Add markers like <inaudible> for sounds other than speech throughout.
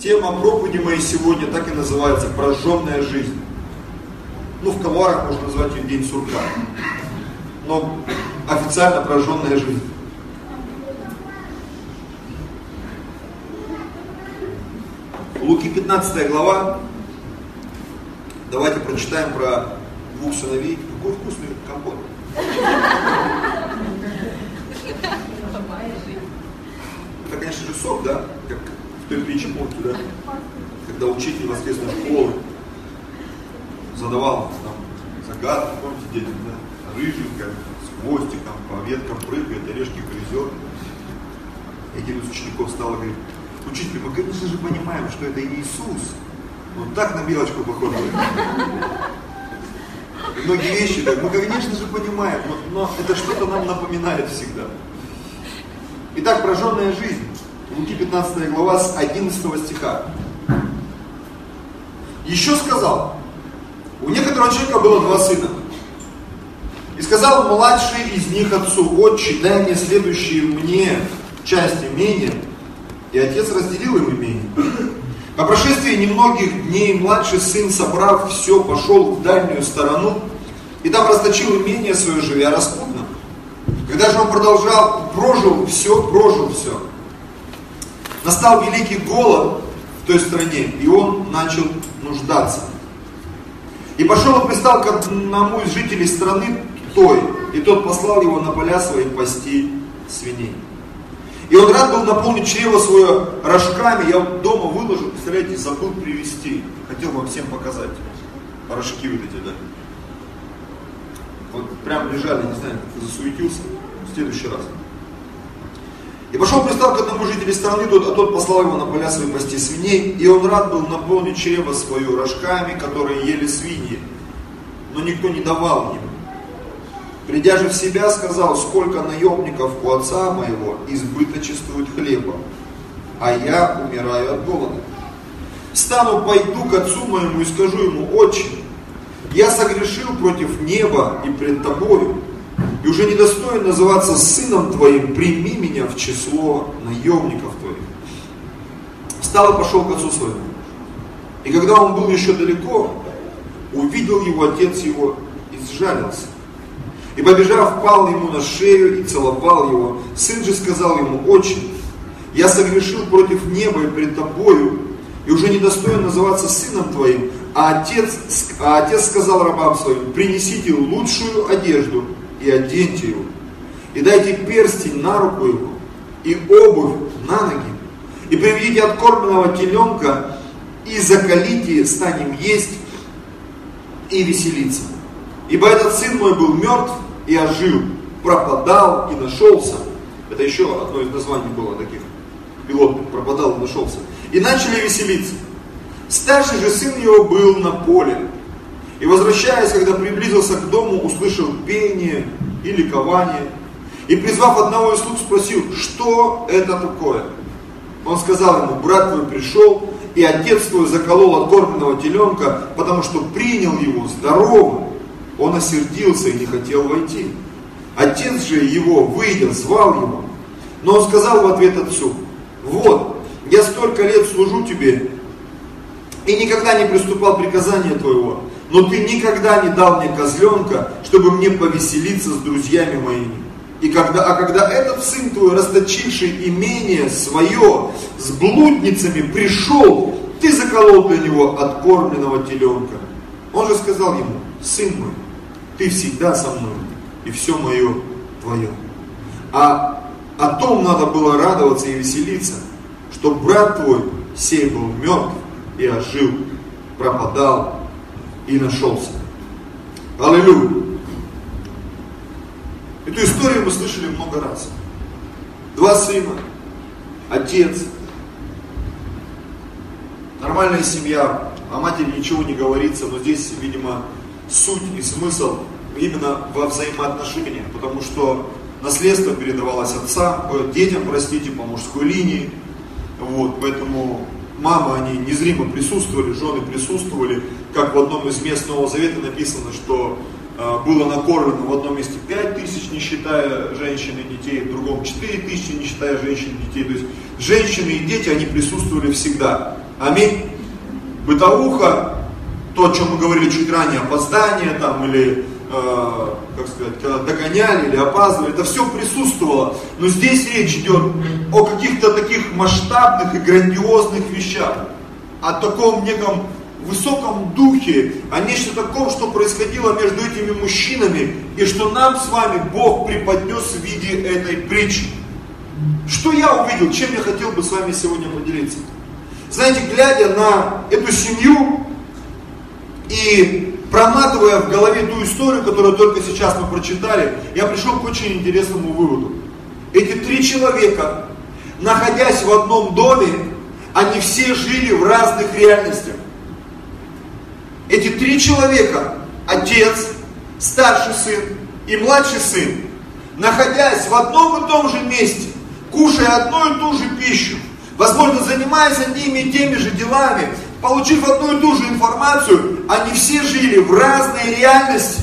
Тема проповеди моей сегодня так и называется «Прожженная жизнь». Ну, в колуарах можно назвать ее «День сурка». Но официально «Прожженная жизнь». Луки 15 глава. Давайте прочитаем про двух сыновей. Какой вкусный компот. Это, конечно же, сок, да? Притче, помните, да? Когда учитель воскресной школы задавал там загадки, помните, детям, да? Рыженькая, с хвостиком, по веткам прыгает, орешки грызет. Один из учеников стал и говорит, учитель, мы, конечно же, понимаем, что это Иисус. Он так на белочку похож. Многие вещи, так, мы, конечно же, понимаем, но, но это что-то нам напоминает всегда. Итак, прожженная жизнь. Луки 15 глава с 11 стиха. Еще сказал, у некоторого человека было два сына. И сказал младший из них отцу, отче, дай мне следующие мне часть имения. И отец разделил им имение. По прошествии немногих дней младший сын, собрав все, пошел в дальнюю сторону и там расточил имение свое, живя распутно. Когда же он продолжал, прожил все, прожил все. Настал великий голод в той стране, и он начал нуждаться. И пошел и пристал к одному из жителей страны той, и тот послал его на поля свои пасти свиней. И он рад был наполнить чрево свое рожками. Я дома выложил, представляете, забыл привезти. Хотел вам всем показать. Рожки вот эти, да. Вот прям лежали, не знаю, засуетился. В следующий раз. И пошел пристал к одному жителю страны, тот, а тот послал его на поля свои пасти свиней, и он рад был наполнить чрево свое рожками, которые ели свиньи, но никто не давал ему. Придя же в себя, сказал, сколько наемников у отца моего избыточествует хлеба, а я умираю от голода. Встану, пойду к отцу моему и скажу ему, отче, я согрешил против неба и пред тобою, и уже не достоин называться сыном твоим, прими меня в число наемников твоих. Встал и пошел к отцу своему. И когда он был еще далеко, увидел его отец его и сжалился. И побежав, пал ему на шею и целовал его. Сын же сказал ему, отче, я согрешил против неба и пред тобою, и уже не достоин называться сыном твоим. А отец, а отец сказал рабам своим, принесите лучшую одежду и оденьте его. И дайте перстень на руку его, и обувь на ноги. И приведите откормленного теленка, и закалите, станем есть и веселиться. Ибо этот сын мой был мертв и ожил, пропадал и нашелся. Это еще одно из названий было таких пилотных, пропадал и нашелся. И начали веселиться. Старший же сын его был на поле. И возвращаясь, когда приблизился к дому, услышал пение и ликование. И призвав одного из слуг, спросил, что это такое? Он сказал ему, брат твой пришел, и отец твой заколол откормленного теленка, потому что принял его здоровым. Он осердился и не хотел войти. Отец же его, выйдя, звал его. Но он сказал в ответ отцу, вот, я столько лет служу тебе и никогда не приступал приказания твоего, но ты никогда не дал мне козленка, чтобы мне повеселиться с друзьями моими. И когда, а когда этот сын твой, расточивший имение свое с блудницами, пришел, ты заколол для него откормленного теленка. Он же сказал ему, сын мой, ты всегда со мной, и все мое твое. А о том надо было радоваться и веселиться, что брат твой сей был мертв и ожил, пропадал и нашелся. Аллилуйя! Эту историю мы слышали много раз. Два сына, отец, нормальная семья, о матери ничего не говорится, но здесь, видимо, суть и смысл именно во взаимоотношениях, потому что наследство передавалось отцам, детям, простите, по мужской линии, вот, поэтому мамы, они незримо присутствовали, жены присутствовали, как в одном из мест Нового Завета написано, что э, было накормлено в одном месте 5 тысяч, не считая женщин и детей, в другом 4 тысячи, не считая женщин и детей. То есть женщины и дети, они присутствовали всегда. Аминь. Бытовуха, то, о чем мы говорили чуть ранее, опоздание там или, э, как сказать, когда догоняли или опаздывали, это все присутствовало. Но здесь речь идет о каких-то таких масштабных и грандиозных вещах, о таком неком высоком духе, о нечто таком, что происходило между этими мужчинами, и что нам с вами Бог преподнес в виде этой притчи. Что я увидел, чем я хотел бы с вами сегодня поделиться? Знаете, глядя на эту семью и проматывая в голове ту историю, которую только сейчас мы прочитали, я пришел к очень интересному выводу. Эти три человека, находясь в одном доме, они все жили в разных реальностях. Эти три человека, отец, старший сын и младший сын, находясь в одном и том же месте, кушая одну и ту же пищу, возможно, занимаясь одними и теми же делами, получив одну и ту же информацию, они все жили в разной реальности.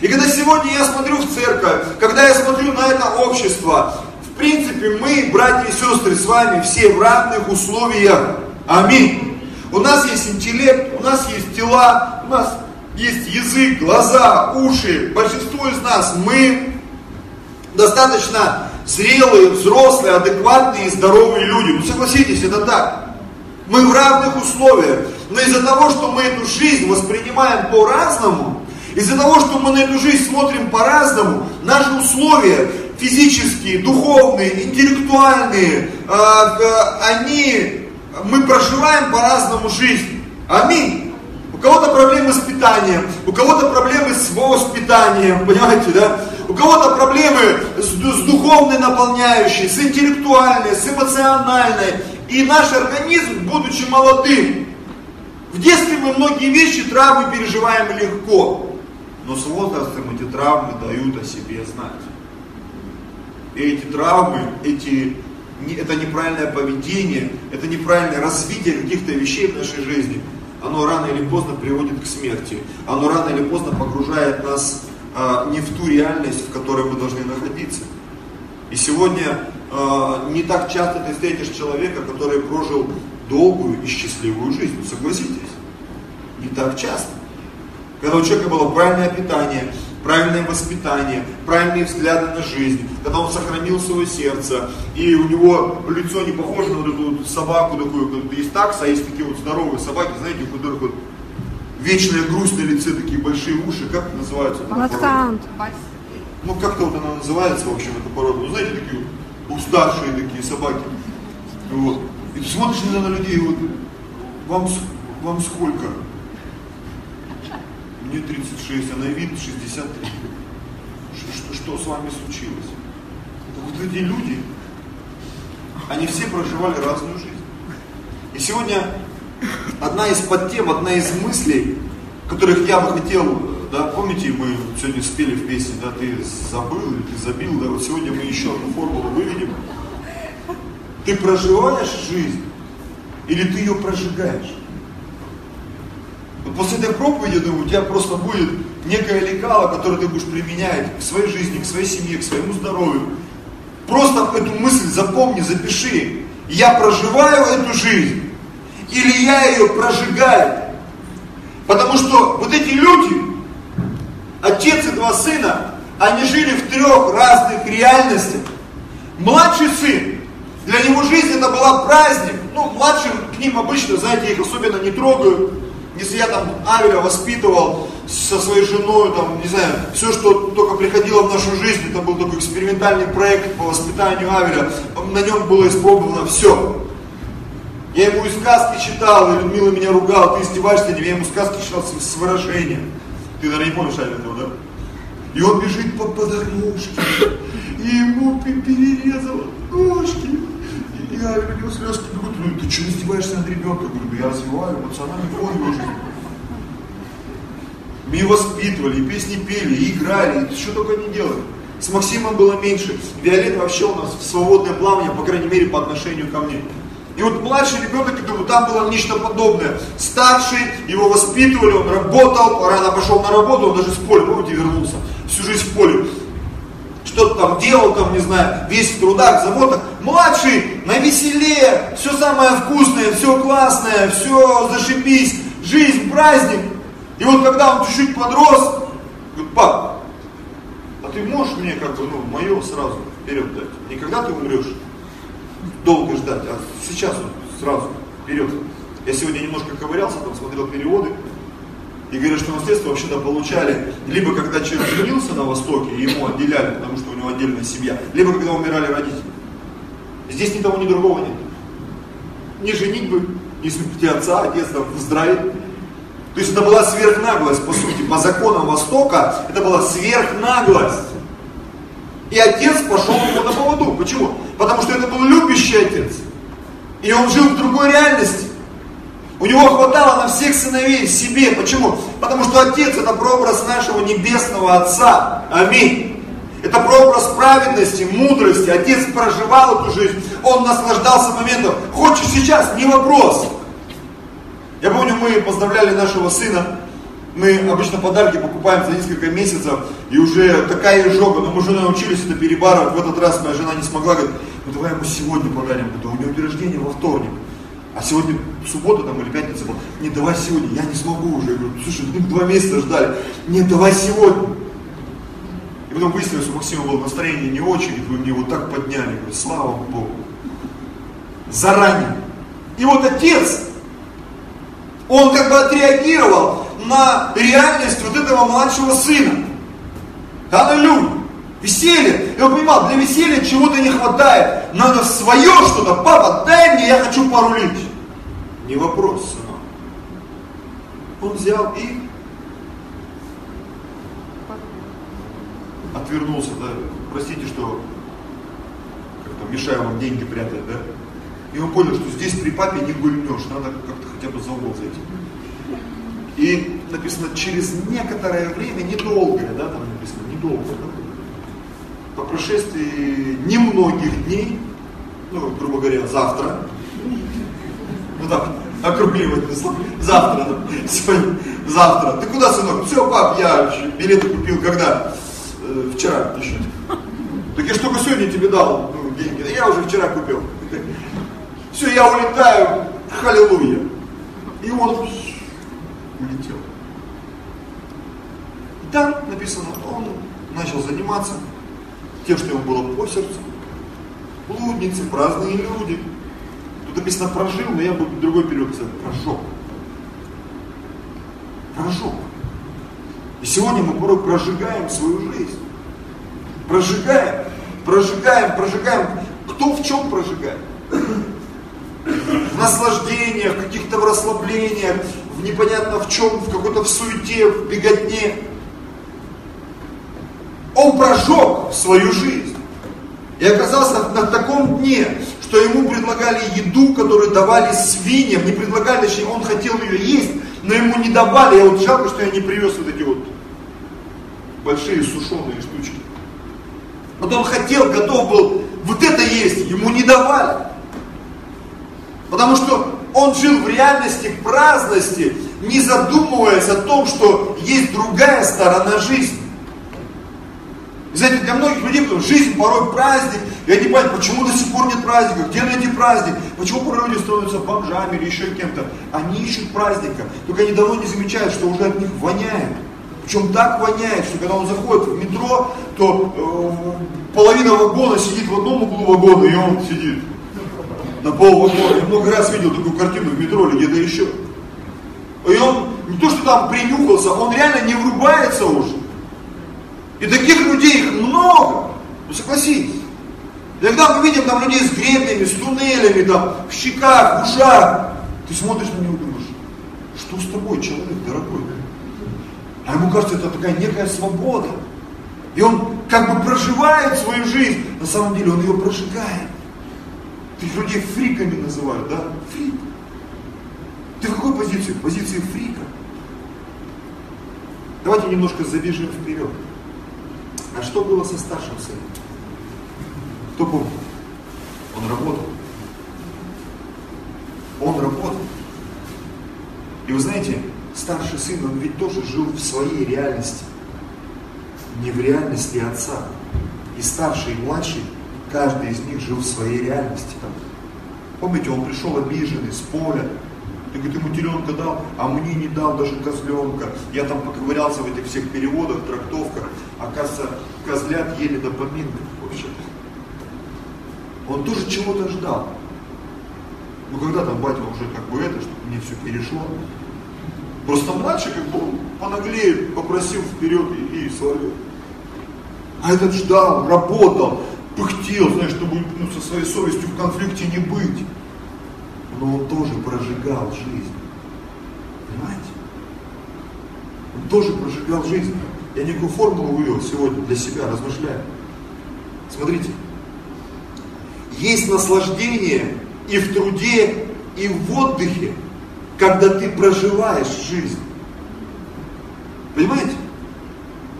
И когда сегодня я смотрю в церковь, когда я смотрю на это общество, в принципе, мы, братья и сестры, с вами все в равных условиях. Аминь. У нас есть интеллект, у нас есть тела, у нас есть язык, глаза, уши. Большинство из нас, мы достаточно зрелые, взрослые, адекватные и здоровые люди. Ну согласитесь, это так. Мы в равных условиях. Но из-за того, что мы эту жизнь воспринимаем по-разному, из-за того, что мы на эту жизнь смотрим по-разному, наши условия физические, духовные, интеллектуальные, э, они мы проживаем по-разному жизнь. Аминь. У кого-то проблемы с питанием, у кого-то проблемы с воспитанием, понимаете, да? У кого-то проблемы с, с духовной наполняющей, с интеллектуальной, с эмоциональной. И наш организм, будучи молодым, в детстве мы многие вещи, травмы переживаем легко. Но с возрастом эти травмы дают о себе знать. И эти травмы, эти это неправильное поведение, это неправильное развитие каких-то вещей в нашей жизни. Оно рано или поздно приводит к смерти. Оно рано или поздно погружает нас а, не в ту реальность, в которой мы должны находиться. И сегодня а, не так часто ты встретишь человека, который прожил долгую и счастливую жизнь. Согласитесь? Не так часто. Когда у человека было правильное питание, правильное воспитание, правильные взгляды на жизнь, когда он сохранил свое сердце, и у него лицо не похоже на вот эту вот собаку такую, есть такса, а есть такие вот здоровые собаки, знаете, у которых вот вечная грусть на лице, такие большие уши, как это называется? Латхант. Ну, как-то вот она называется, в общем, эта порода. Ну, знаете, такие вот уставшие такие собаки. Вот. И ты смотришь на людей, вот, вам, вам сколько? Мне 36, а на вид 63. Что, что, с вами случилось? Вот эти люди, они все проживали разную жизнь. И сегодня одна из подтем, одна из мыслей, которых я бы хотел, да, помните, мы сегодня спели в песне, да, ты забыл или ты забил, да, вот сегодня мы еще одну формулу выведем. Ты проживаешь жизнь или ты ее прожигаешь? После этой проповеди, думаю, у тебя просто будет некое лекало, которое ты будешь применять к своей жизни, к своей семье, к своему здоровью. Просто эту мысль запомни, запиши. Я проживаю эту жизнь или я ее прожигаю. Потому что вот эти люди, отец и два сына, они жили в трех разных реальностях. Младший сын, для него жизнь это была праздник. Ну, младшим к ним обычно, знаете, их особенно не трогают. Если я там Авеля воспитывал со своей женой, там, не знаю, все, что только приходило в нашу жизнь, это был такой экспериментальный проект по воспитанию Авеля, на нем было испробовано все. Я ему и сказки читал, и Людмила меня ругала, ты издеваешься над ним, я ему сказки читал с, с выражением. Ты, наверное, не помнишь Авеля да? И он бежит по, по дорожке, и ему перерезало ножки. И я у него слезки бегут, ну ты что издеваешься над ребенком? Я говорю, я развиваю эмоциональный фон его жизни. Мы его воспитывали, и песни пели, и играли, и что только не делали. С Максимом было меньше. Виолет вообще у нас в свободное плавание, по крайней мере, по отношению ко мне. И вот младший ребенок, я говорю, там было нечто подобное. Старший, его воспитывали, он работал, рано пошел на работу, он даже с поля, помните, вернулся, всю жизнь в поле. Что-то там делал, там, не знаю, весь в трудах, заботах. Младший на веселе, все самое вкусное, все классное, все зашибись, жизнь, праздник. И вот когда он чуть-чуть подрос, говорит, пап, а ты можешь мне как бы, ну, мое сразу вперед дать? Не когда ты умрешь, долго ждать, а сейчас вот сразу вперед. Я сегодня немножко ковырялся, там смотрел переводы, и говорят, что наследство вообще-то получали, либо когда человек женился на Востоке, ему отделяли, потому что у него отдельная семья, либо когда умирали родители. Здесь ни того, ни другого нет. Ни женитьбы, ни смерти отца, отец там в здравии. То есть это была сверхнаглость, по сути, по законам Востока, это была сверхнаглость. И отец пошел ему на поводу. Почему? Потому что это был любящий отец. И он жил в другой реальности. У него хватало на всех сыновей себе. Почему? Потому что Отец это прообраз нашего небесного Отца. Аминь. Это прообраз праведности, мудрости. Отец проживал эту жизнь. Он наслаждался моментом. Хочешь сейчас? Не вопрос. Я помню, мы поздравляли нашего сына. Мы обычно подарки покупаем за несколько месяцев, и уже такая изжога, но мы уже научились это перебарывать. В этот раз моя жена не смогла, говорит, ну давай ему сегодня подарим, а у него день рождения во вторник. А сегодня суббота там или пятница была. Не, давай сегодня, я не смогу уже. Я говорю, слушай, мы два месяца ждали. Не, давай сегодня. И потом выяснилось, у Максима было настроение не очень, и вы мне вот так подняли. Говорю, слава Богу. Заранее. И вот отец, он как бы отреагировал на реальность вот этого младшего сына. Аллилуйя. Веселье. Он понимал, для веселья чего-то не хватает. Надо свое что-то. Папа, дай мне, я хочу порулить. Не вопрос, сынок. Он взял и отвернулся, да. Простите, что как-то мешаю вам деньги прятать, да. И он понял, что здесь при папе не гульнешь, надо как-то хотя бы за угол зайти. И написано, через некоторое время, недолгое, да, там написано, недолго, да, по прошествии немногих дней, ну, грубо говоря, завтра, ну так, округливать завтра, ну, сегодня, завтра. Ты куда, сынок? Все, пап, я билеты купил когда? Э, вчера еще. Так я же только сегодня тебе дал ну, деньги. Я уже вчера купил. Все, я улетаю, халилуя. И он улетел. И там написано, он начал заниматься тем, что ему было по сердцу. Блудницы, праздные люди. Тут написано прожил, но я бы другой писал, прожег. Прожег. И сегодня мы порой прожигаем свою жизнь. Прожигаем, прожигаем, прожигаем. Кто в чем прожигает? В наслаждениях, каких-то в расслаблениях, в непонятно в чем, в какой-то в суете, в беготне. Он прожег свою жизнь. И оказался на таком дне, что ему предлагали еду, которую давали свиньям, не предлагали, точнее, он хотел ее есть, но ему не давали. Я вот жалко, что я не привез вот эти вот большие сушеные штучки. Вот он хотел, готов был вот это есть, ему не давали. Потому что он жил в реальности праздности, не задумываясь о том, что есть другая сторона жизни. Знаете, для многих людей, потому жизнь порой праздник, я не понимаю, почему до сих пор нет праздника, где найти праздник, почему порой люди становятся бомжами или еще кем-то. Они ищут праздника, только они давно не замечают, что уже от них воняет. Причем так воняет, что когда он заходит в метро, то э, половина вагона сидит в одном углу вагона, и он сидит на пол вагона. Я много раз видел такую картину в метро или где-то еще. И он не то, что там принюхался, он реально не врубается уже. И таких людей их много. Ну согласитесь. Иногда мы видим там людей с гребнями, с туннелями, там, в щеках, в ушах. Ты смотришь на него и думаешь, что с тобой, человек дорогой? А ему кажется, это такая некая свобода. И он как бы проживает свою жизнь. На самом деле он ее прожигает. Таких людей фриками называют, да? Фрик. Ты в какой позиции? В позиции фрика. Давайте немножко забежим вперед. А что было со старшим сыном? Кто помнит? Он работал. Он работал. И вы знаете, старший сын, он ведь тоже жил в своей реальности. Не в реальности отца. И старший, и младший, каждый из них жил в своей реальности. Помните, он пришел обиженный с поля, ты, ему теленка дал, а мне не дал даже козленка. Я там поковырялся в этих всех переводах, трактовках. Оказывается, козлят ели до поминков вообще. Он тоже чего-то ждал. Ну когда там батя уже как бы это, чтобы мне все перешло. Просто младший как бы понаглее попросил вперед и, и свалил. А этот ждал, работал, пыхтел, знаешь, чтобы ну, со своей совестью в конфликте не быть но он тоже прожигал жизнь. Понимаете? Он тоже прожигал жизнь. Я некую формулу вывел сегодня для себя, размышляю. Смотрите. Есть наслаждение и в труде, и в отдыхе, когда ты проживаешь жизнь. Понимаете?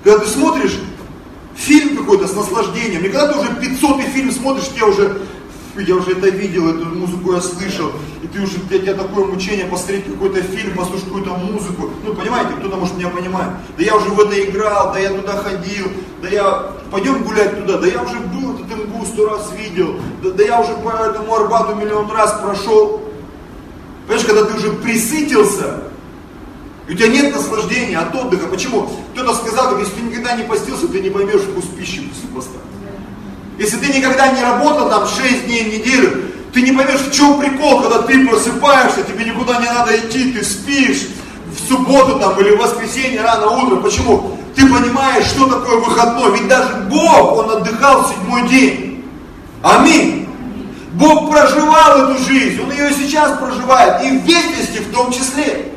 Когда ты смотришь фильм какой-то с наслаждением, не когда ты уже 500 фильм смотришь, тебе уже я уже это видел, эту музыку я слышал, и ты уже, для тебя такое мучение посмотреть какой-то фильм, послушать какую-то музыку. Ну, понимаете, кто-то может меня понимает. Да я уже в это играл, да я туда ходил, да я, пойдем гулять туда, да я уже был этот МГУ сто раз видел, да, да я уже по этому Арбату миллион раз прошел. Понимаешь, когда ты уже присытился, и у тебя нет наслаждения от отдыха. Почему? Кто-то сказал, если ты никогда не постился, ты не поймешь вкус пищи после поста. Если ты никогда не работал там 6 дней в неделю, ты не поймешь, в чем прикол, когда ты просыпаешься, тебе никуда не надо идти, ты спишь в субботу там или в воскресенье рано утром. Почему? Ты понимаешь, что такое выходной. Ведь даже Бог, Он отдыхал в седьмой день. Аминь. Бог проживал эту жизнь, Он ее сейчас проживает, и в вечности в том числе.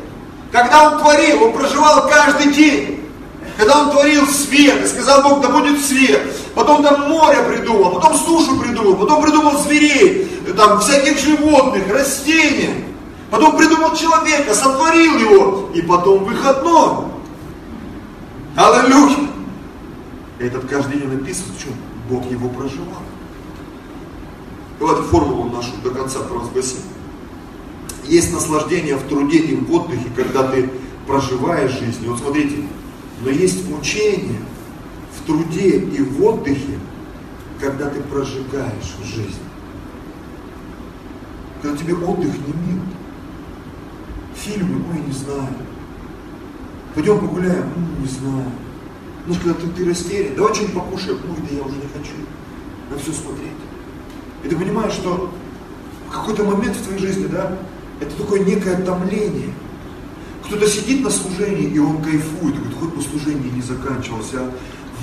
Когда Он творил, Он проживал каждый день. Когда Он творил свет, и сказал Бог, да будет свет потом там море придумал, потом сушу придумал, потом придумал зверей, там всяких животных, растения, потом придумал человека, сотворил его, и потом выходной. Аллилуйя! Этот каждый день написан, что Бог его проживал. Давайте формулу нашу до конца провозгласим. Есть наслаждение в труде и в отдыхе, когда ты проживаешь жизнь. Вот смотрите, но есть мучение – в труде и в отдыхе, когда ты прожигаешь жизнь. Когда тебе отдых не мил. Фильмы, ой, не знаю. Пойдем погуляем, ну, не знаю. Ну, когда ты, ты растерян, давай что-нибудь покушаем, ой, да я уже не хочу на все смотреть. И ты понимаешь, что в какой-то момент в твоей жизни, да, это такое некое томление. Кто-то сидит на служении, и он кайфует, говорит, хоть бы служение не заканчивалось, а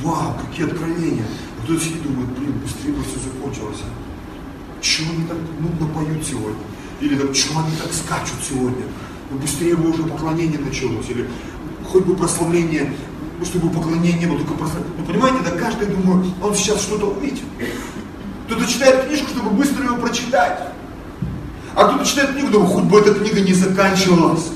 вау, какие откровения. А кто-то сидит думает, блин, быстрее бы все закончилось. А? Чего они так нудно поют сегодня? Или так, чего они так скачут сегодня? Ну, быстрее бы уже поклонение началось. Или хоть бы прославление, чтобы поклонение не было, только прославление. Ну, понимаете, да каждый думает, он сейчас что-то увидит. Кто-то читает книжку, чтобы быстро ее прочитать. А кто-то читает книгу, думает, хоть бы эта книга не заканчивалась.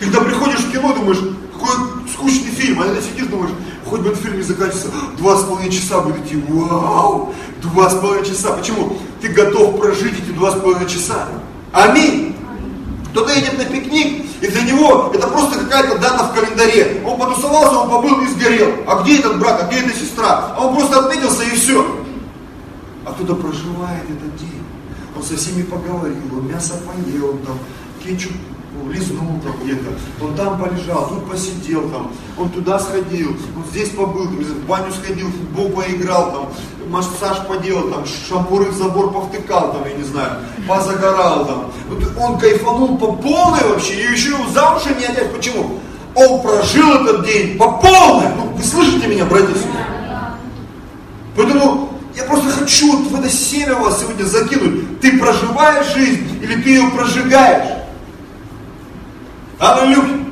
Когда приходишь в кино, думаешь, какой скучный фильм, а ты сидишь, думаешь, хоть бы этот фильм не заканчивался, два с половиной часа будет идти, вау, два с половиной часа. Почему? Ты готов прожить эти два с половиной часа. Аминь. Кто-то едет на пикник, и для него это просто какая-то дата в календаре. Он потусовался, он побыл и сгорел. А где этот брат, а где эта сестра? А он просто отметился и все. А кто-то проживает этот день. Он со всеми поговорил, он мясо поел, он там кетчуп лизнул там где-то, он там полежал, тут посидел там, он туда сходил, он здесь побыл, в баню сходил, в футбол поиграл, там, массаж поделал, там, шампуры в забор повтыкал, там, я не знаю, позагорал там. Вот он кайфанул по полной вообще, и еще его замуж не отнять. Почему? Он прожил этот день по полной. Ну, вы слышите меня, братья? Поэтому я просто хочу вот в это семя вас сегодня закинуть. Ты проживаешь жизнь или ты ее прожигаешь? Аллилуйя!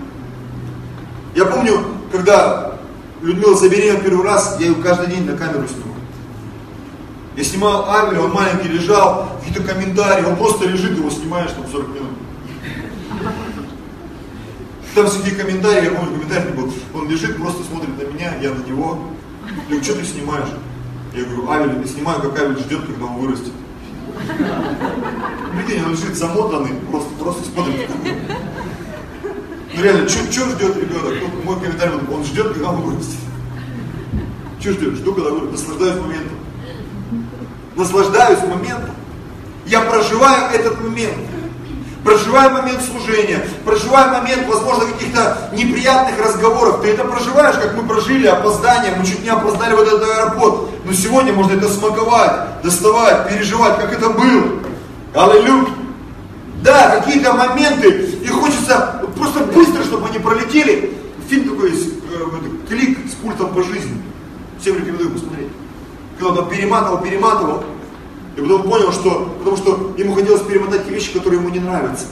Я помню, когда Людмила забеременела первый раз, я ее каждый день на камеру снимал. Я снимал Авеля, он маленький лежал, какие-то комментарии, он просто лежит, его снимаешь там 40 минут. Там среди комментариев, я помню, комментарий был, он лежит, просто смотрит на меня, я на него. Я говорю, что ты снимаешь? Я говорю, Авель, я снимаю, как Авель ждет, когда он вырастет. Прикинь, он лежит замотанный, просто, просто смотрит. Ну реально, что ждет ребенок? Ну, мой комментарий, он ждет, когда он вырастет. Чего ждешь? Жду, когда говорю, наслаждаюсь моментом. Наслаждаюсь моментом. Я проживаю этот момент. Проживаю момент служения, проживаю момент, возможно, каких-то неприятных разговоров. Ты это проживаешь, как мы прожили опоздание, мы чуть не опоздали в этот аэропорт. Но сегодня можно это смаковать, доставать, переживать, как это было. Аллилуйя. Да, какие-то моменты, и хочется просто быстро, чтобы они пролетели. Фильм такой э, клик с пультом по жизни. Всем рекомендую посмотреть. Когда он перематывал, перематывал, и потом понял, что, потому что ему хотелось перемотать те вещи, которые ему не нравятся.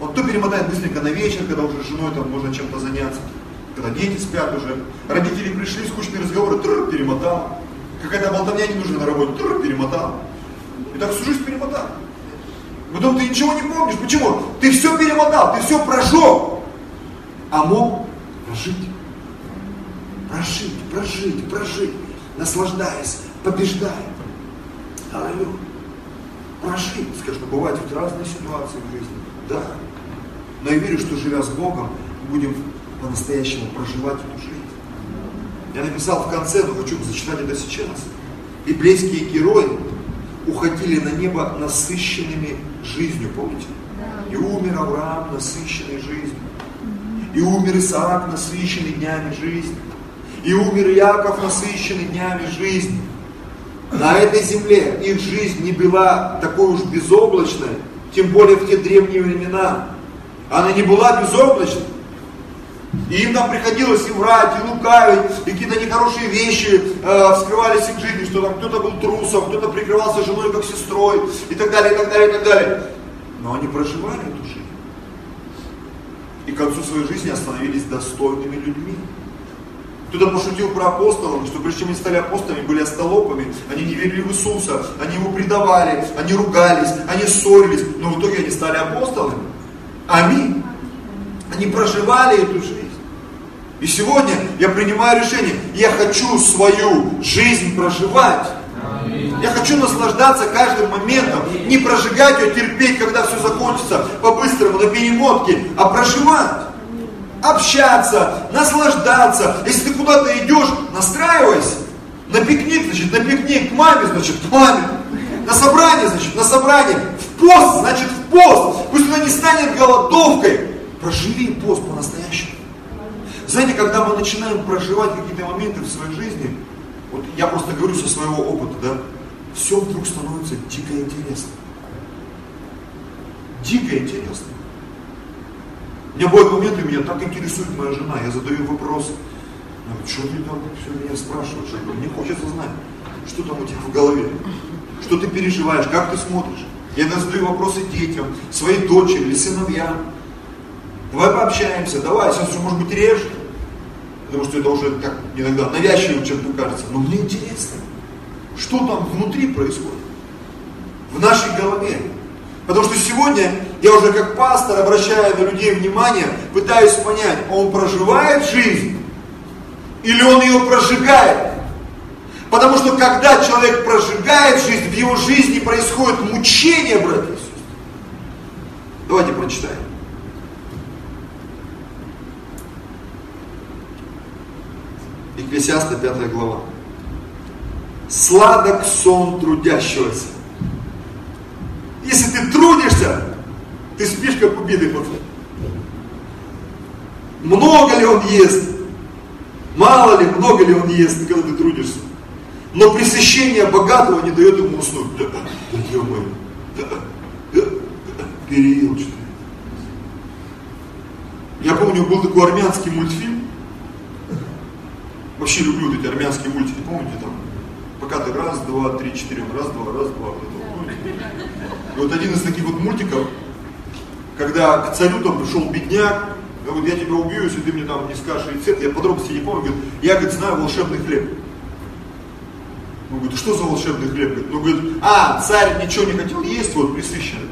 Он то перемотает быстренько на вечер, когда уже с женой там можно чем-то заняться, когда дети спят уже, родители пришли, скучные разговоры, тррр, перемотал. Какая-то болтовня не нужна на работе, тррр, перемотал. И так всю жизнь перемотал. Потом ты ничего не помнишь. Почему? Ты все перемотал, ты все прошел. А мог прожить. Прожить, прожить, прожить, наслаждаясь, побеждая. Аллилуйя. Прожить. Что бывают ведь разные ситуации в жизни. Да. Но я верю, что живя с Богом, будем по-настоящему проживать эту жизнь. Я написал в конце, но хочу зачитать это сейчас. Библейские герои уходили на небо насыщенными жизнью, помните? И умер Авраам насыщенной жизнью. И умер Исаак насыщенный днями жизни. И умер Яков насыщенный днями жизни. На этой земле их жизнь не была такой уж безоблачной, тем более в те древние времена. Она не была безоблачной. И им там приходилось и врать, и лукавить, и какие-то нехорошие вещи э, вскрывались их жизни, что там кто-то был трусом, кто-то прикрывался женой как сестрой, и так далее, и так далее, и так далее. Но они проживали эту жизнь. И к концу своей жизни остановились достойными людьми. Кто-то пошутил про апостолов, что прежде чем они стали апостолами, были остолопами, они не верили в Иисуса, они его предавали, они ругались, они ссорились, но в итоге они стали апостолами. Аминь. Они проживали эту жизнь. И сегодня я принимаю решение, я хочу свою жизнь проживать. Я хочу наслаждаться каждым моментом, не прожигать ее, терпеть, когда все закончится по-быстрому, на перемотке, а проживать общаться, наслаждаться. Если ты куда-то идешь, настраивайся. На пикник, значит, на пикник, к маме, значит, к маме. На собрание, значит, на собрание. В пост, значит, в пост. Пусть она не станет голодовкой. Проживи пост по-настоящему. Знаете, когда мы начинаем проживать какие-то моменты в своей жизни, вот я просто говорю со своего опыта, да, все вдруг становится дико интересно. Дико интересно. У меня бывают моменты, меня так интересует моя жена, я задаю вопросы. Она говорит, что ты там все меня спрашиваешь? Я говорю, мне хочется знать, что там у тебя в голове, что ты переживаешь, как ты смотришь. Я задаю вопросы детям, своей дочери или сыновьям. Давай пообщаемся, давай, сейчас уже может быть реже. Потому что это уже как иногда навязчиво чем-то кажется. Но мне интересно, что там внутри происходит. В нашей голове. Потому что сегодня я уже как пастор, обращая на людей внимание, пытаюсь понять, он проживает жизнь или он ее прожигает. Потому что когда человек прожигает жизнь, в его жизни происходит мучение, братья и сестры. Давайте прочитаем. Екклесиаста 5 глава. Сладок сон трудящегося. Если ты трудишься, ты спишь как убитый пацан. Много ли он ест? Мало ли, много ли он ест, когда ты трудишься. Но пресыщение богатого не дает ему уснуть. Да, да. Да, да, да, переел что Я помню, был такой армянский мультфильм. Вообще люблю эти армянские мультики, помните там? Пока ты раз, два, три, четыре, раз, два, раз, два. Вот, и вот один из таких вот мультиков, когда к царю там пришел бедняк, говорит, я тебя убью, если ты мне там не скажешь рецепт, я подробности не помню, говорит, я, говорит, знаю волшебный хлеб. Он говорит, что за волшебный хлеб? Говорит, ну, говорит, а, царь ничего не хотел есть, вот присыщенный.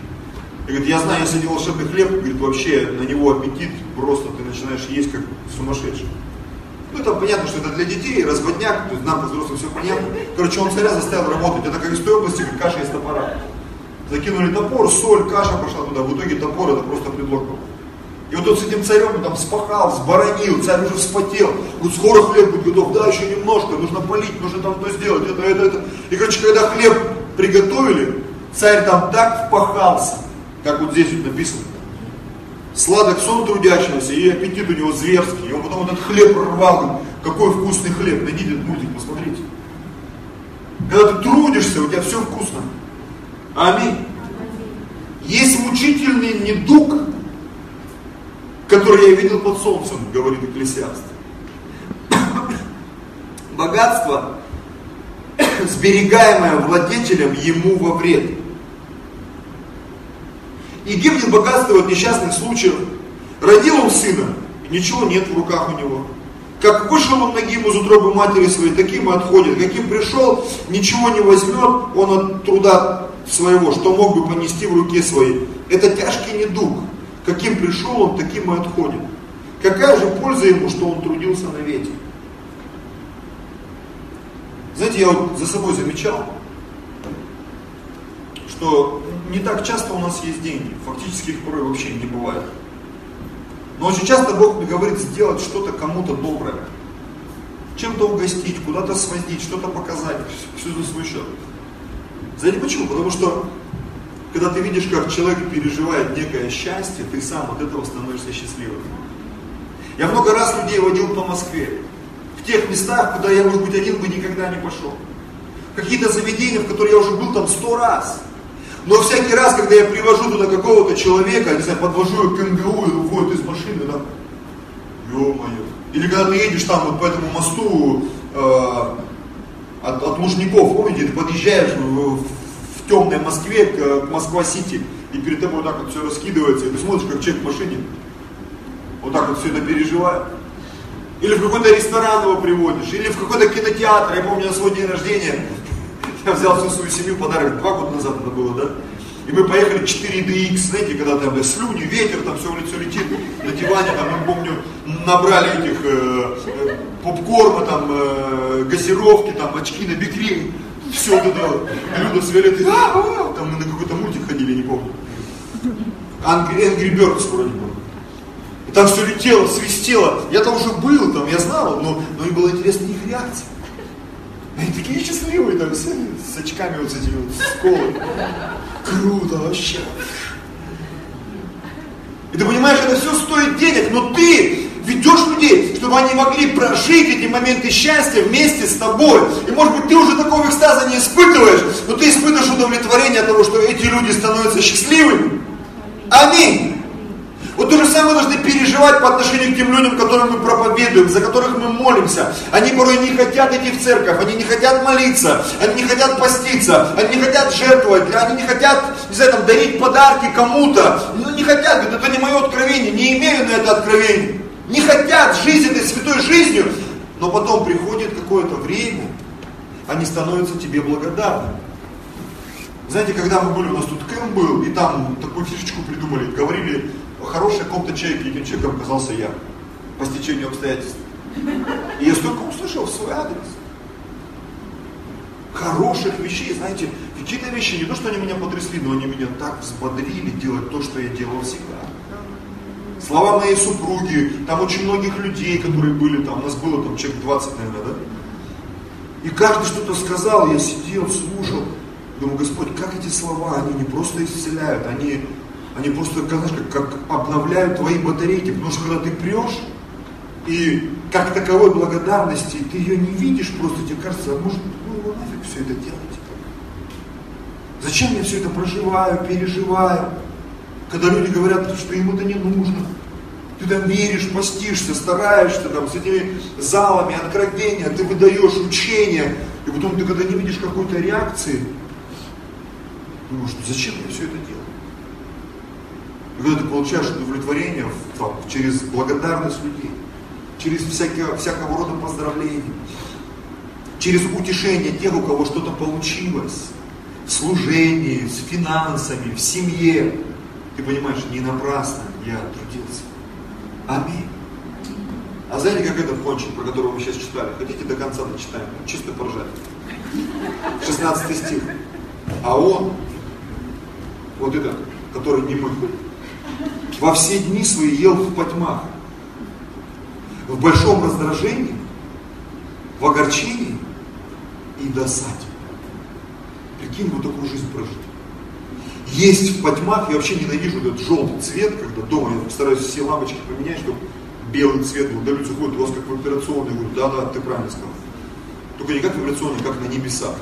И говорит, я знаю, если не волшебный хлеб, говорит, вообще на него аппетит, просто ты начинаешь есть как сумасшедший. Ну, там понятно, что это для детей, разводняк, то есть нам, взрослым, все понятно. Короче, он царя заставил работать, это как из той области, как каша из топора. Закинули топор, соль, каша пошла туда. В итоге топор это просто предлог был. И вот он с этим царем там спахал, сборонил, царь уже вспотел. Говорит, скоро хлеб будет готов, да, еще немножко, нужно полить, нужно там то сделать, это, это, это. И, короче, когда хлеб приготовили, царь там так впахался, как вот здесь вот написано. Сладок сон трудящегося, и аппетит у него зверский. И он потом этот хлеб рвал, какой вкусный хлеб. Найдите этот мультик, посмотрите. Когда ты трудишься, у тебя все вкусно. Аминь. Есть мучительный недуг, который я видел под солнцем, говорит Экклесиаст. Богатство, <coughs> сберегаемое владетелем ему во вред. И гибнет богатство от несчастных случаев. Родил он сына, и ничего нет в руках у него. Как вышел он ногим из утробы матери своей, таким и отходит. Каким пришел, ничего не возьмет он от труда своего, что мог бы понести в руке своей. Это тяжкий недуг. Каким пришел он, таким и отходит. Какая же польза ему, что он трудился на ветер? Знаете, я вот за собой замечал, что не так часто у нас есть деньги. Фактически их порой вообще не бывает. Но очень часто Бог говорит сделать что-то кому-то доброе. Чем-то угостить, куда-то свозить, что-то показать, все за свой счет. Знаете почему? Потому что когда ты видишь, как человек переживает некое счастье, ты сам от этого становишься счастливым. Я много раз людей водил по Москве. В тех местах, куда я, может быть, один бы никогда не пошел. Какие-то заведения, в которые я уже был там сто раз. Но всякий раз, когда я привожу туда какого-то человека, не знаю, подвожу к МГУ, и выходит из машины, да, ё-моё. Или когда ты едешь там вот по этому мосту э, от, от Лужников, помните, ты подъезжаешь в, в темной Москве к, к Москва-Сити, и перед тобой вот так вот все раскидывается, и ты смотришь, как человек в машине, вот так вот все это переживает. Или в какой-то ресторан его приводишь, или в какой-то кинотеатр. Я помню на свой день рождения, я взял всю свою семью подарок, два года назад это было, да? И мы поехали 4DX, знаете, когда там слюни, ветер, там все в лицо летит, на диване, там, я помню, набрали этих э, э, попкорна, там, э, газировки, там, очки на бикрень, все вот это, Люда с Виолеттой, а, а, там мы на какой-то мультик ходили, не помню. Angry, Angry Birds вроде бы. И там все летело, свистело. Я там уже был, там, я знал, но, но мне было интересно их реакция. Они такие счастливые, там, все, с очками вот с этими вот, с колой. Круто вообще. И ты понимаешь, это все стоит денег, но ты ведешь людей, чтобы они могли прожить эти моменты счастья вместе с тобой. И может быть ты уже такого экстаза не испытываешь, но ты испытываешь удовлетворение от того, что эти люди становятся счастливыми. Аминь. Вот то же самое должны переживать по отношению к тем людям, которым мы проповедуем, за которых мы молимся. Они порой не хотят идти в церковь, они не хотят молиться, они не хотят поститься, они не хотят жертвовать, они не хотят, не знаю, там, дарить подарки кому-то. Ну, не хотят, говорят, это не мое откровение, не имею на это откровение. Не хотят жить этой святой жизнью, но потом приходит какое-то время, они становятся тебе благодарны. Знаете, когда мы были, у нас тут Кэм был, и там такую фишечку придумали, говорили, хороший каком-то человеке, этим человеком оказался я, по стечению обстоятельств. И я столько услышал в свой адрес. Хороших вещей, знаете, какие-то вещи, не то, что они меня потрясли, но они меня так взбодрили делать то, что я делал всегда. Слова моей супруги, там очень многих людей, которые были там, у нас было там человек 20, наверное, да? И каждый что-то сказал, я сидел, слушал. Думаю, Господь, как эти слова, они не просто исцеляют, они они просто, знаешь, как, как обновляют твои батарейки, потому что когда ты прешь, и как таковой благодарности, ты ее не видишь, просто тебе кажется, а может, ну нафиг все это делать. Зачем я все это проживаю, переживаю, когда люди говорят, что им это не нужно. Ты там веришь, постишься, стараешься там с этими залами откровения, ты выдаешь учения, и потом ты когда не видишь какой-то реакции, думаешь, зачем я все это делаю? И когда ты получаешь удовлетворение там, через благодарность людей, через всякие, всякого рода поздравления, через утешение тех, у кого что-то получилось, в служении, с финансами, в семье, ты понимаешь, не напрасно я трудился. Аминь. А знаете, как этот кончик, про которого мы сейчас читали? Хотите до конца дочитаем? Чисто поржать. 16 стих. А он, вот этот, который не мы, во все дни свои ел в потьмах, в большом раздражении, в огорчении и досаде. Прикинь, вот такую жизнь прожить. Есть в потьмах, я вообще ненавижу этот желтый цвет, когда дома я стараюсь все лампочки поменять, чтобы белый цвет был. Да люди ходят, у вас как в операционной, говорю, да-да, ты правильно сказал. Только не как в операционной, как на небесах.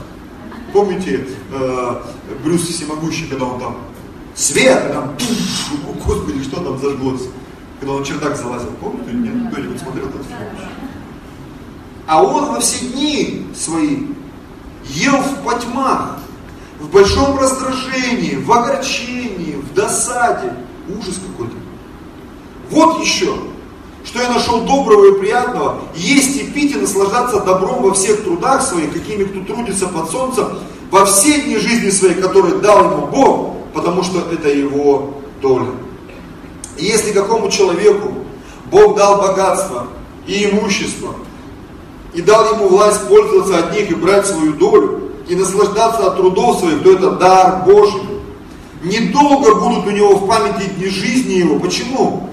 Помните э, Брюс Всемогущий, когда он там свет, и там, пуф, господи, что там зажглось, когда он чердак залазил, помните нет? Кто-нибудь смотрел этот фильм? А он во все дни свои ел в потьмах, в большом раздражении, в огорчении, в досаде. Ужас какой-то. Вот еще, что я нашел доброго и приятного, есть и пить и наслаждаться добром во всех трудах своих, какими кто трудится под солнцем, во все дни жизни своей, которые дал ему Бог, потому что это его доля. И если какому человеку Бог дал богатство и имущество, и дал ему власть пользоваться от них и брать свою долю, и наслаждаться от трудов своих, то это дар Божий. Недолго будут у него в памяти дни жизни его. Почему?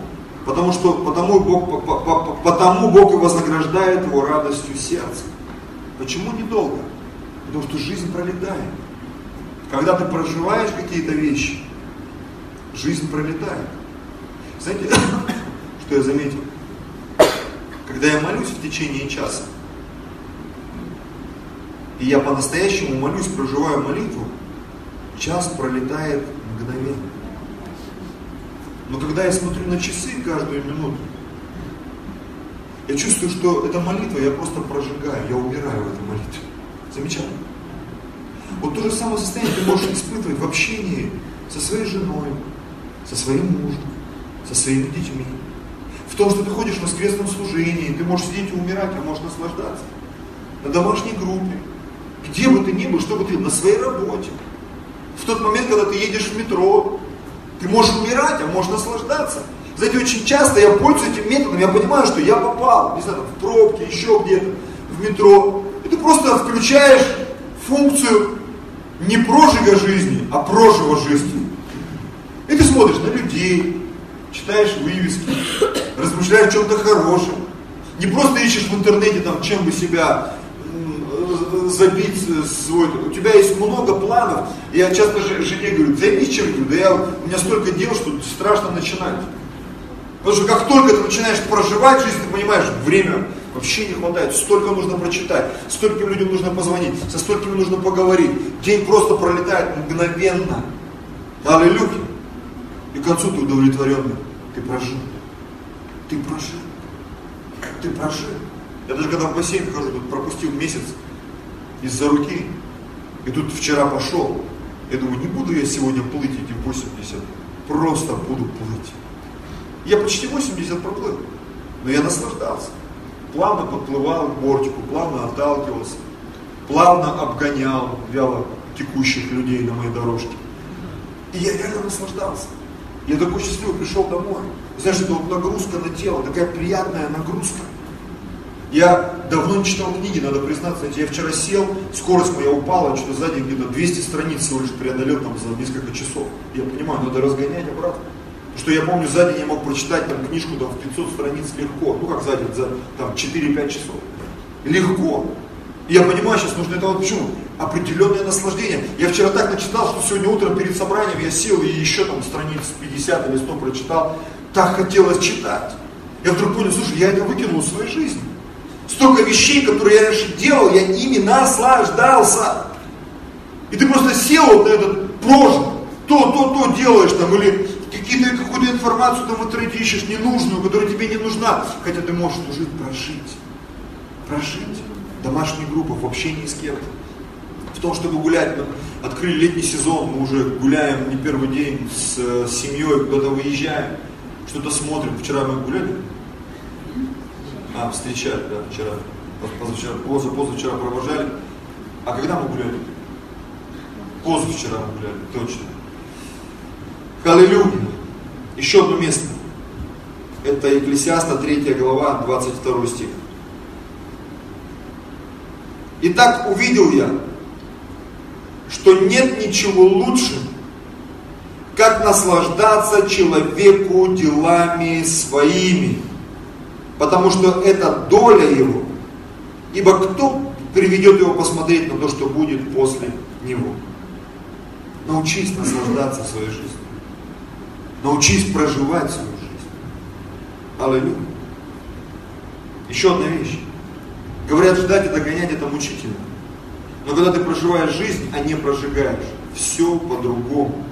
Потому что потому Бог, потому Бог и вознаграждает его радостью сердца. Почему недолго? Потому что жизнь пролетает. Когда ты проживаешь какие-то вещи, жизнь пролетает. Знаете, <coughs> что я заметил? Когда я молюсь в течение часа, и я по-настоящему молюсь, проживаю молитву, час пролетает мгновенно. Но когда я смотрю на часы каждую минуту, я чувствую, что эта молитва я просто прожигаю, я умираю в этой молитве. Замечательно. Вот то же самое состояние ты можешь испытывать в общении со своей женой, со своим мужем, со своими детьми. В том, что ты ходишь в воскресном служении, ты можешь сидеть и умирать, а можешь наслаждаться. На домашней группе, где бы ты ни был, что бы ты, на своей работе. В тот момент, когда ты едешь в метро, ты можешь умирать, а можешь наслаждаться. Знаете, очень часто я пользуюсь этим методом, я понимаю, что я попал, не знаю, в пробке, еще где-то, в метро. И ты просто включаешь функцию не прожига жизни, а прожива жизни. И ты смотришь на людей, читаешь вывески, размышляешь о чем-то хорошем. Не просто ищешь в интернете, там, чем бы себя забить свой... У тебя есть много планов. Я часто жене говорю, займись чем-нибудь. Да я, у меня столько дел, что страшно начинать. Потому что как только ты начинаешь проживать жизнь, ты понимаешь, время вообще не хватает. Столько нужно прочитать, стольким людям нужно позвонить, со столькими нужно поговорить. День просто пролетает мгновенно. Аллилуйя. И к концу ты удовлетворенный. Ты прожил. Ты прожил. Ты прожил. Я даже когда в бассейн хожу, тут пропустил месяц, из-за руки. И тут вчера пошел. Я думаю, не буду я сегодня плыть эти 80, просто буду плыть. Я почти 80 проплыл, но я наслаждался. Плавно подплывал к бортику, плавно отталкивался, плавно обгонял вяло текущих людей на моей дорожке. И я реально наслаждался. Я такой счастливый пришел домой. Знаешь, это вот нагрузка на тело, такая приятная нагрузка. Я давно не читал книги, надо признаться. Я вчера сел, скорость моя упала, что сзади где-то 200 страниц всего лишь преодолел там за несколько часов. Я понимаю, надо разгонять обратно. Что я помню, за день я мог прочитать там книжку там, в 500 страниц легко. Ну как за день, за там, 4-5 часов. Легко. И я понимаю, сейчас нужно это вот почему? Определенное наслаждение. Я вчера так начитал, что сегодня утром перед собранием я сел и еще там страниц 50 или 100 прочитал. Так хотелось читать. Я вдруг понял, слушай, я это выкинул из своей жизни. Столько вещей, которые я раньше делал, я ими наслаждался. И ты просто сел вот на этот прожиг, то, то, то делаешь там, или какие-то, какую-то информацию там в интернете ищешь ненужную, которая тебе не нужна. Хотя ты можешь жить, прожить. Прожить. Домашние группы, в общении с кем-то. В том, чтобы гулять. Мы открыли летний сезон, мы уже гуляем не первый день с, с семьей, куда-то выезжаем, что-то смотрим. Вчера мы гуляли, а, встречали, да, вчера, позавчера, поза, позавчера провожали. А когда мы гуляли? Позавчера мы гуляли, точно. Аллилуйя. Еще одно место. Это Екклесиаста 3 глава, 22 стих. Итак, увидел я, что нет ничего лучше, как наслаждаться человеку делами своими, потому что это доля его. Ибо кто приведет его посмотреть на то, что будет после него? Научись наслаждаться своей жизнью. Научись проживать свою жизнь. Аллилуйя. Еще одна вещь. Говорят, ждать и догонять это мучительно. Но когда ты проживаешь жизнь, а не прожигаешь, все по-другому.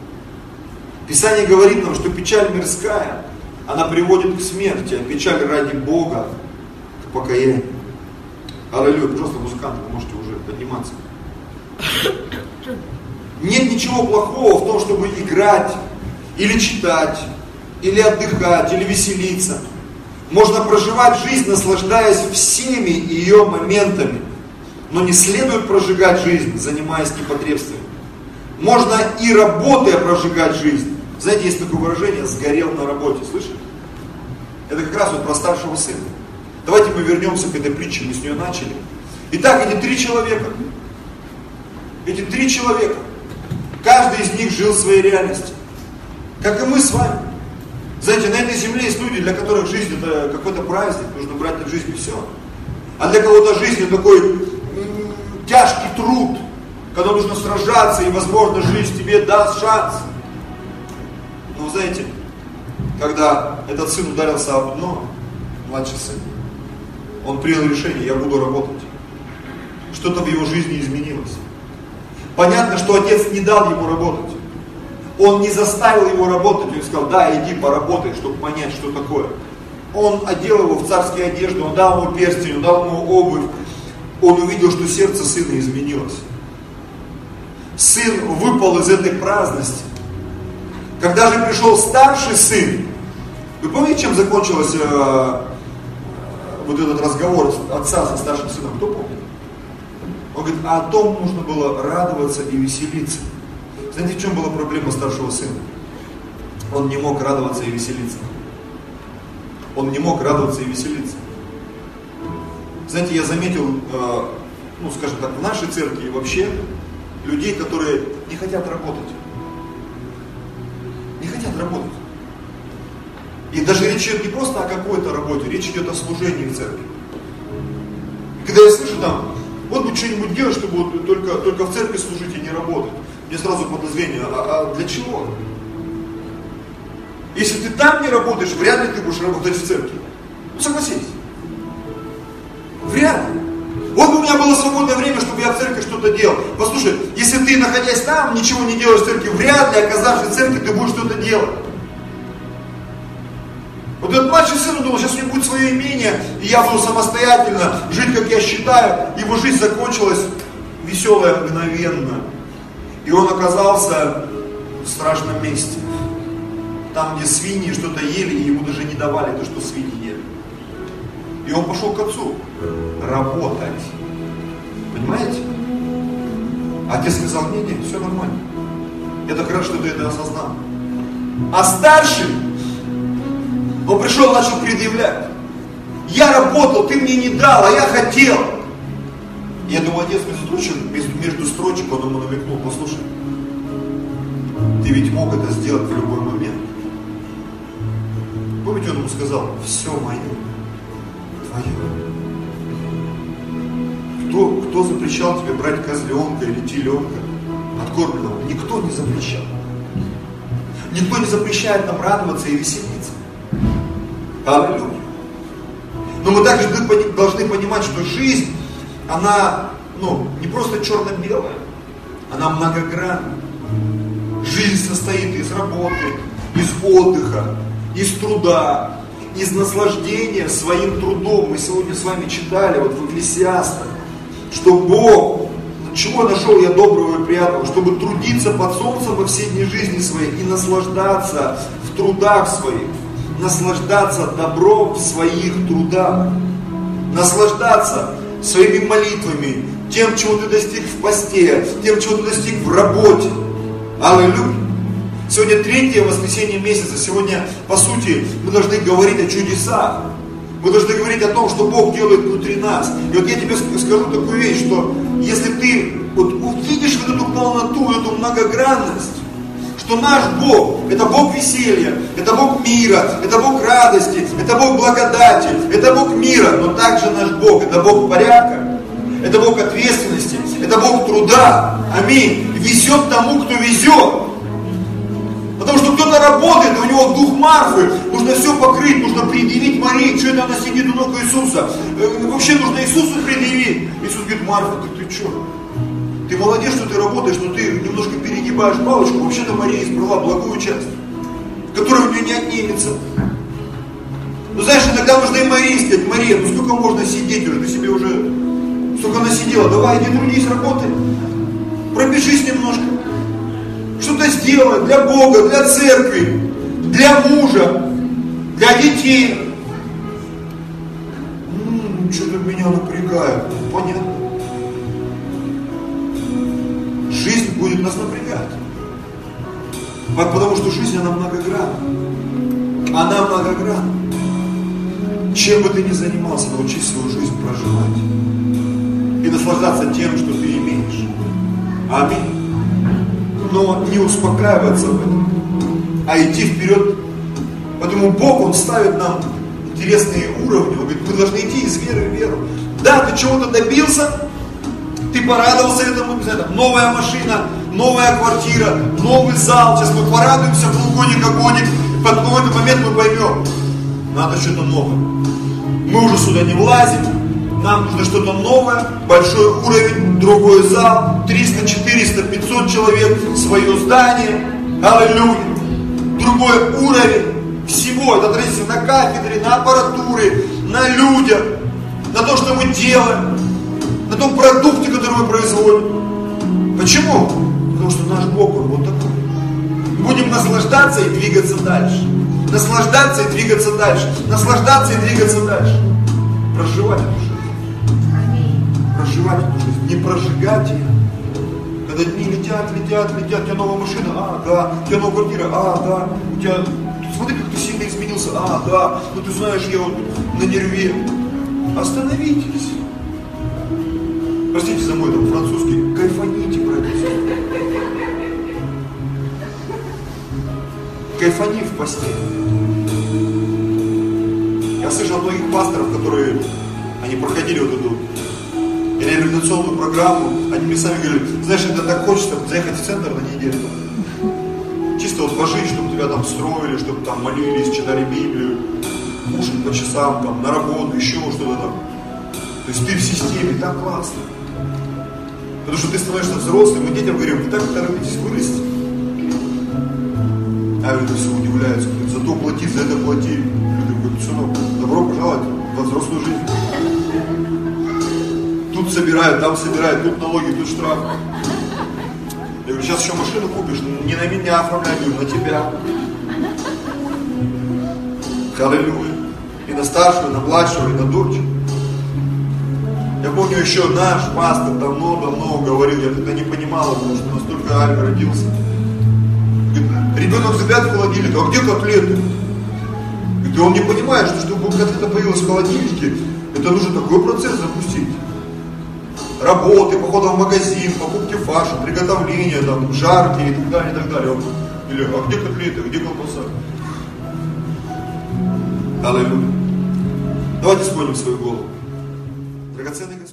Писание говорит нам, что печаль мирская, она приводит к смерти, а печаль ради Бога к покаянию. Аллилуйя, просто музыканты, вы можете уже подниматься. Нет ничего плохого в том, чтобы играть, или читать, или отдыхать, или веселиться. Можно проживать жизнь, наслаждаясь всеми ее моментами. Но не следует прожигать жизнь, занимаясь непотребствами. Можно и работая прожигать жизнь. Знаете, есть такое выражение «сгорел на работе». Слышали? Это как раз вот про старшего сына. Давайте мы вернемся к этой притче, мы с нее начали. Итак, эти три человека, эти три человека, каждый из них жил своей реальности. Как и мы с вами. Знаете, на этой земле есть люди, для которых жизнь это какой-то праздник, нужно брать от жизни все. А для кого-то жизнь это такой тяжкий труд, когда нужно сражаться, и, возможно, жизнь тебе даст шанс. Но знаете, когда этот сын ударился об дно, младший сын, он принял решение, я буду работать. Что-то в его жизни изменилось. Понятно, что отец не дал ему работать. Он не заставил его работать, он сказал, да, иди поработай, чтобы понять, что такое. Он одел его в царские одежды, он дал ему перстень, он дал ему обувь. Он увидел, что сердце сына изменилось. Сын выпал из этой праздности. Когда же пришел старший сын, вы помните, чем закончился э, вот этот разговор отца со старшим сыном? Кто помнит? Он говорит, а о том нужно было радоваться и веселиться. Знаете, в чем была проблема старшего сына? Он не мог радоваться и веселиться. Он не мог радоваться и веселиться. Знаете, я заметил, э, ну, скажем так, в нашей церкви и вообще людей, которые не хотят работать. Не хотят работать. И даже речь идет не просто о какой-то работе, речь идет о служении в церкви. И когда я слышу там, вот бы что-нибудь делать, чтобы вот только, только в церкви служить и не работать мне сразу подозрение, а, а для чего? Если ты там не работаешь, вряд ли ты будешь работать в церкви. Ну согласись. Вряд ли. Вот бы у меня было свободное время, чтобы я в церкви что-то делал. Послушай, если ты, находясь там, ничего не делаешь в церкви, вряд ли, оказавшись в церкви, ты будешь что-то делать. Вот этот младший сын думал, сейчас у него будет свое имение, и я буду самостоятельно жить, как я считаю. Его жизнь закончилась веселая мгновенно. И он оказался в страшном месте. Там, где свиньи что-то ели, и ему даже не давали то, что свиньи ели. И он пошел к отцу работать. Понимаете? Отец сказал, нет, нет, все нормально. Это хорошо, что ты это осознал. А старший, он пришел, начал предъявлять. Я работал, ты мне не дал, а я хотел. Я думаю, отец между между строчек он ему намекнул, послушай, ты ведь мог это сделать в любой момент. Помните, он ему сказал, все мое, твое. Кто, кто запрещал тебе брать козленка или теленка откормленного? Никто не запрещал. Никто не запрещает нам радоваться и веселиться. Аллилуйя. Но мы также должны понимать, что жизнь она ну, не просто черно-белая, она многогранна. Жизнь состоит из работы, из отдыха, из труда, из наслаждения своим трудом. Мы сегодня с вами читали вот в Экклесиастах, что Бог, чего нашел я доброго и приятного, чтобы трудиться под солнцем во все дни жизни своей и наслаждаться в трудах своих, наслаждаться добром в своих трудах, наслаждаться своими молитвами, тем, чего ты достиг в посте, тем, чего ты достиг в работе. Аллилуйя. Сегодня третье воскресенье месяца. Сегодня, по сути, мы должны говорить о чудесах. Мы должны говорить о том, что Бог делает внутри нас. И вот я тебе скажу такую вещь, что если ты вот увидишь вот эту полноту, эту многогранность, что наш Бог – это Бог веселья, это Бог мира, это Бог радости, это Бог благодати, это Бог мира, но также наш Бог – это Бог порядка, это Бог ответственности, это Бог труда. Аминь. Везет тому, кто везет. Потому что кто-то работает, у него дух Марфы, нужно все покрыть, нужно предъявить Марии, что это она сидит у ног Иисуса. Э, вообще нужно Иисусу предъявить. Иисус говорит, Марфа, ты, ты что? Ты молодец, что ты работаешь, но ты немножко перегибаешь палочку. Вообще-то Мария избрала благую часть, которая у нее не отнимется. Ну знаешь, иногда нужно и Марии сказать, Мария, ну сколько можно сидеть уже, ты себе уже столько насидела, давай иди трудись, работай. Пробежись немножко. Что-то сделай для Бога, для церкви, для мужа, для детей. М-м, что-то меня напрягает. Понятно. Жизнь будет нас напрягать. Потому что жизнь, она многогранна. Она многогранна. Чем бы ты ни занимался, научись свою жизнь проживать. И наслаждаться тем, что ты имеешь. Аминь. Но не успокаиваться в этом, а идти вперед. Поэтому Бог, Он ставит нам интересные уровни. Он говорит, мы должны идти из веры в веру. Да, ты чего-то добился, порадовался этому, не знаю, новая машина, новая квартира, новый зал. Сейчас мы порадуемся полгодика-годик, под какой-то момент мы поймем, надо что-то новое. Мы уже сюда не влазим, нам нужно что-то новое, большой уровень, другой зал, 300, 400, 500 человек, свое здание, аллилуйя, другой уровень всего, это отразится на кафедре, на аппаратуре, на людях, на то, что мы делаем на том продукте, который мы производим. Почему? Потому что наш Бог, Он вот такой. Будем наслаждаться и двигаться дальше. Наслаждаться и двигаться дальше. Наслаждаться и двигаться дальше. Проживать эту жизнь. Проживать эту жизнь. Не прожигать ее. Когда дни летят, летят, летят, у тебя новая машина, а, да, у тебя новая квартира, а, да, у тебя, смотри, как ты сильно изменился, а, да, ну ты знаешь, я вот на нерве. Остановитесь. Простите за мой там французский, кайфаните, братья. Кайфани в постели. Я слышал многих пасторов, которые, они проходили вот эту реабилитационную программу, они мне сами говорили, знаешь, это так хочется заехать в центр на неделю. Чисто вот пожить, чтобы тебя там строили, чтобы там молились, читали Библию, кушать по часам, там, на работу, еще что-то там. То есть ты в системе, так классно. Потому что ты становишься взрослым, мы детям говорим, вы так торопитесь вырасти. А люди все удивляются, говорят, зато плати, за это плати. Люди говорят, сынок, добро пожаловать во взрослую жизнь. Тут собирают, там собирают, тут налоги, тут штраф. Я говорю, сейчас еще машину купишь, не на меня оформляй, говорю, на тебя. Аллилуйя. И на старшую, и на младшую, и на дочь. Помню еще наш пастор давно-давно говорил, я тогда не понимал, потому что настолько Алька родился. Говорит, ребенок забирает в холодильник, а где котлеты? Говорит, он не понимает, что чтобы котлета появилась в холодильнике, это нужно такой процесс запустить. Работы, похода в магазин, покупки фарша, приготовления, там, жарки и так далее, и так далее. Или, а где котлеты, где колбаса? Аллилуйя. Давайте склоним свою голову драгоценный.